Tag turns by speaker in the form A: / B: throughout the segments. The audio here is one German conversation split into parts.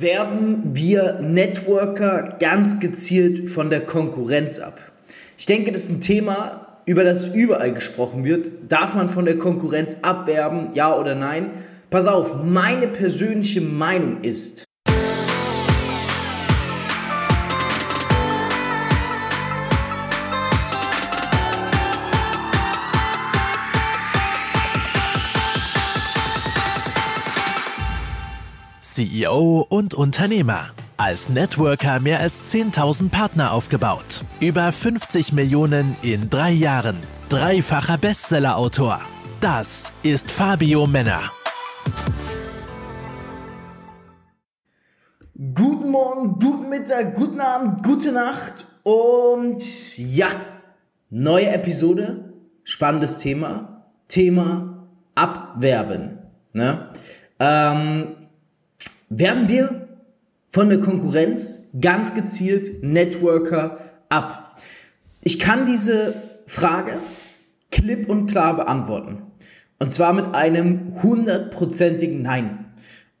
A: werben wir Networker ganz gezielt von der Konkurrenz ab? Ich denke, das ist ein Thema, über das überall gesprochen wird. Darf man von der Konkurrenz abwerben, ja oder nein? Pass auf, meine persönliche Meinung ist,
B: CEO und Unternehmer. Als Networker mehr als 10.000 Partner aufgebaut. Über 50 Millionen in drei Jahren. Dreifacher Bestsellerautor. Das ist Fabio Männer.
A: Guten Morgen, guten Mittag, guten Abend, gute Nacht und ja, neue Episode, spannendes Thema, Thema Abwerben. Ne? Ähm, werben wir von der Konkurrenz ganz gezielt Networker ab? Ich kann diese Frage klipp und klar beantworten. Und zwar mit einem hundertprozentigen Nein.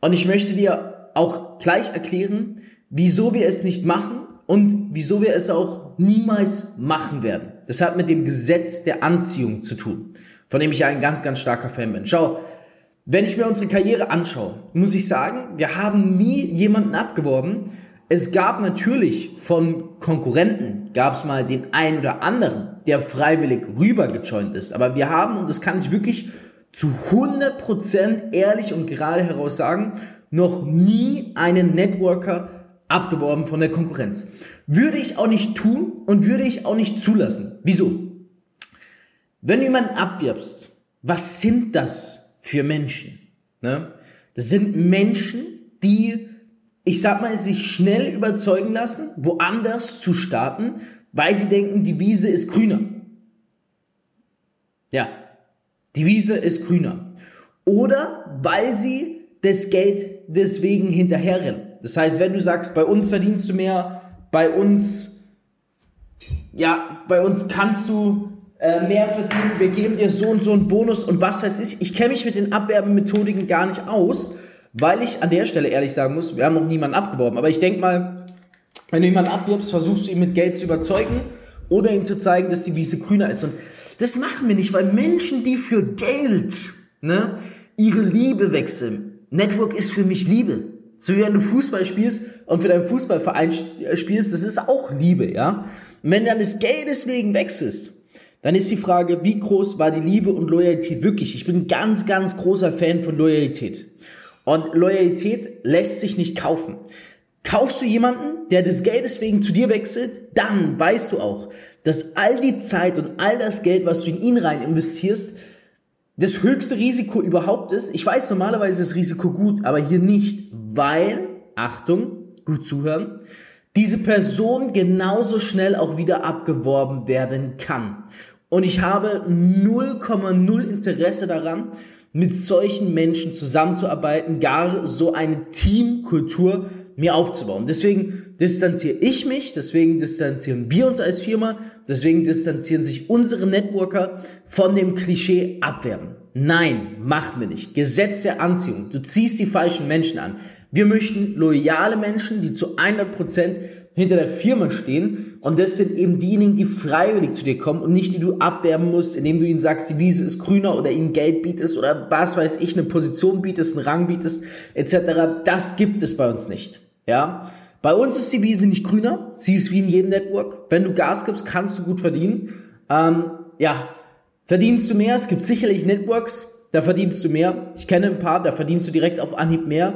A: Und ich möchte dir auch gleich erklären, wieso wir es nicht machen und wieso wir es auch niemals machen werden. Das hat mit dem Gesetz der Anziehung zu tun, von dem ich ein ganz, ganz starker Fan bin. Schau, wenn ich mir unsere Karriere anschaue, muss ich sagen, wir haben nie jemanden abgeworben. Es gab natürlich von Konkurrenten, gab es mal den einen oder anderen, der freiwillig rübergejoint ist. Aber wir haben, und das kann ich wirklich zu 100% ehrlich und gerade heraus sagen, noch nie einen Networker abgeworben von der Konkurrenz. Würde ich auch nicht tun und würde ich auch nicht zulassen. Wieso? Wenn du jemanden abwirbst, was sind das für Menschen. Ne? Das sind Menschen, die, ich sag mal, sich schnell überzeugen lassen, woanders zu starten, weil sie denken, die Wiese ist grüner. Ja, die Wiese ist grüner. Oder weil sie das Geld deswegen hinterherrennen. Das heißt, wenn du sagst, bei uns verdienst du mehr, bei uns, ja, bei uns kannst du äh, mehr verdienen, wir geben dir so und so einen Bonus und was weiß ich. Ich kenne mich mit den Abwerbemethodiken gar nicht aus, weil ich an der Stelle ehrlich sagen muss, wir haben noch niemanden abgeworben. Aber ich denke mal, wenn du jemanden abwirbst, versuchst du ihn mit Geld zu überzeugen oder ihm zu zeigen, dass die Wiese grüner ist. Und das machen wir nicht, weil Menschen, die für Geld ne, ihre Liebe wechseln. Network ist für mich Liebe. So wie wenn du Fußball spielst und für deinen Fußballverein spielst, das ist auch Liebe, ja. Und wenn du dann das Geld deswegen wechselst, dann ist die Frage, wie groß war die Liebe und Loyalität wirklich? Ich bin ganz, ganz großer Fan von Loyalität. Und Loyalität lässt sich nicht kaufen. Kaufst du jemanden, der des Geldes wegen zu dir wechselt, dann weißt du auch, dass all die Zeit und all das Geld, was du in ihn rein investierst, das höchste Risiko überhaupt ist. Ich weiß, normalerweise ist das Risiko gut, aber hier nicht, weil, Achtung, gut zuhören, diese Person genauso schnell auch wieder abgeworben werden kann. Und ich habe 0,0 Interesse daran, mit solchen Menschen zusammenzuarbeiten, gar so eine Teamkultur mir aufzubauen. Deswegen distanziere ich mich, deswegen distanzieren wir uns als Firma, deswegen distanzieren sich unsere Networker von dem Klischee abwerben. Nein, machen wir nicht. Gesetz der Anziehung. Du ziehst die falschen Menschen an. Wir möchten loyale Menschen, die zu 100% hinter der Firma stehen. Und das sind eben diejenigen, die freiwillig zu dir kommen und nicht die du abwerben musst, indem du ihnen sagst, die Wiese ist grüner oder ihnen Geld bietest oder was weiß ich, eine Position bietest, einen Rang bietest, etc. Das gibt es bei uns nicht. Ja. Bei uns ist die Wiese nicht grüner. Sie ist wie in jedem Network. Wenn du Gas gibst, kannst du gut verdienen. Ähm, ja. Verdienst du mehr? Es gibt sicherlich Networks, da verdienst du mehr. Ich kenne ein paar, da verdienst du direkt auf Anhieb mehr.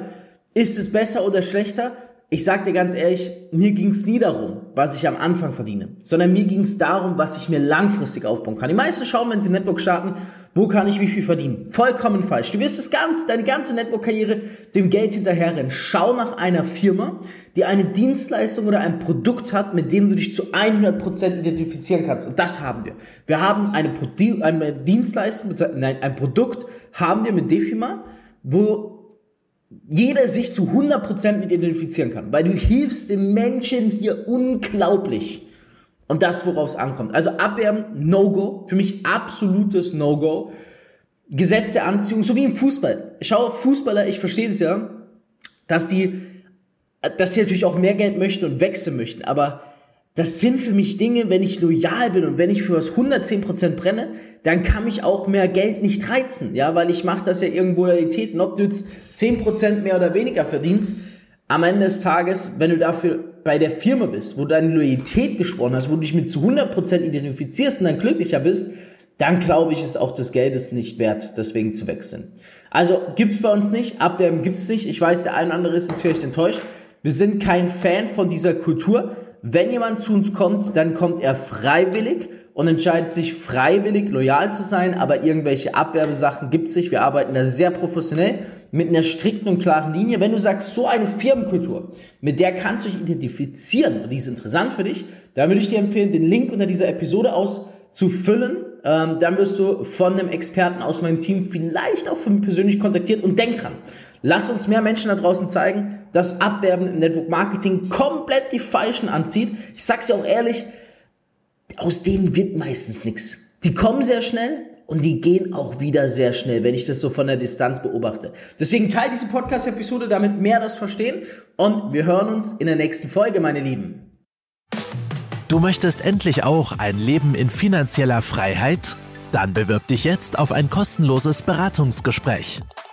A: Ist es besser oder schlechter? ich sag dir ganz ehrlich, mir ging's nie darum, was ich am Anfang verdiene, sondern mir ging's darum, was ich mir langfristig aufbauen kann. Die meisten schauen, wenn sie Network starten, wo kann ich wie viel verdienen? Vollkommen falsch. Du wirst das ganz, deine ganze Network-Karriere dem Geld hinterherrennen. Schau nach einer Firma, die eine Dienstleistung oder ein Produkt hat, mit dem du dich zu 100% identifizieren kannst. Und das haben wir. Wir haben eine, Pro eine Dienstleistung, nein, ein Produkt haben wir mit Defima, wo jeder sich zu 100% mit identifizieren kann, weil du hilfst den Menschen hier unglaublich. Und das, worauf es ankommt. Also Abwerben, No-Go. Für mich absolutes No-Go. Gesetz der Anziehung, so wie im Fußball. Schau, Fußballer, ich verstehe das ja, dass die dass sie natürlich auch mehr Geld möchten und wechseln möchten, aber das sind für mich Dinge, wenn ich loyal bin und wenn ich für was 110% brenne, dann kann mich auch mehr Geld nicht reizen, ja, weil ich mache das ja irgendwo Loyalitäten, ob du jetzt 10% mehr oder weniger verdienst, am Ende des Tages, wenn du dafür bei der Firma bist, wo du deine Loyalität gesprochen hast, wo du dich mit zu 100% identifizierst und dann glücklicher bist, dann glaube ich, ist auch das Geldes nicht wert, deswegen zu wechseln. Also gibt's bei uns nicht, Abwerben gibt's nicht. Ich weiß, der eine oder andere ist jetzt vielleicht enttäuscht. Wir sind kein Fan von dieser Kultur. Wenn jemand zu uns kommt, dann kommt er freiwillig und entscheidet sich freiwillig loyal zu sein, aber irgendwelche Abwerbesachen gibt es nicht. Wir arbeiten da sehr professionell mit einer strikten und klaren Linie. Wenn du sagst, so eine Firmenkultur, mit der kannst du dich identifizieren und die ist interessant für dich, dann würde ich dir empfehlen, den Link unter dieser Episode auszufüllen. Ähm, dann wirst du von einem Experten aus meinem Team vielleicht auch von mir persönlich kontaktiert und denk dran, Lass uns mehr Menschen da draußen zeigen, dass Abwerben im Network Marketing komplett die Falschen anzieht. Ich sag's dir auch ehrlich, aus denen wird meistens nichts. Die kommen sehr schnell und die gehen auch wieder sehr schnell, wenn ich das so von der Distanz beobachte. Deswegen teile diese Podcast-Episode, damit mehr das verstehen und wir hören uns in der nächsten Folge, meine Lieben.
B: Du möchtest endlich auch ein Leben in finanzieller Freiheit? Dann bewirb dich jetzt auf ein kostenloses Beratungsgespräch